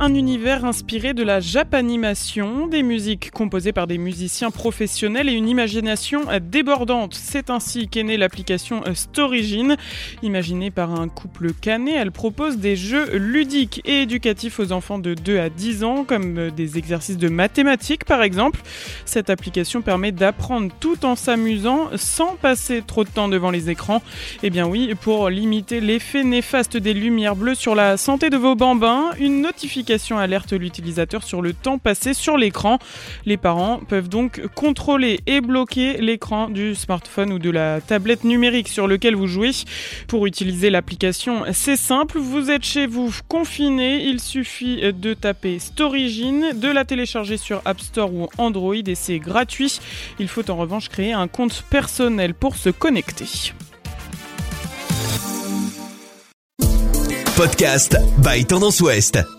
un univers inspiré de la japanimation, des musiques composées par des musiciens professionnels et une imagination débordante. C'est ainsi qu'est née l'application Storygine. Imaginée par un couple canet, elle propose des jeux ludiques et éducatifs aux enfants de 2 à 10 ans, comme des exercices de mathématiques par exemple. Cette application permet d'apprendre tout en s'amusant sans passer trop de temps devant les écrans. Eh bien oui, pour limiter l'effet néfaste des lumières bleues sur la santé de vos bambins, une notification alerte l'utilisateur sur le temps passé sur l'écran. Les parents peuvent donc contrôler et bloquer l'écran du smartphone ou de la tablette numérique sur lequel vous jouez. Pour utiliser l'application, c'est simple, vous êtes chez vous confiné, il suffit de taper Storygine, de la télécharger sur App Store ou Android et c'est gratuit. Il faut en revanche créer un compte personnel pour se connecter. Podcast by Tendance Ouest.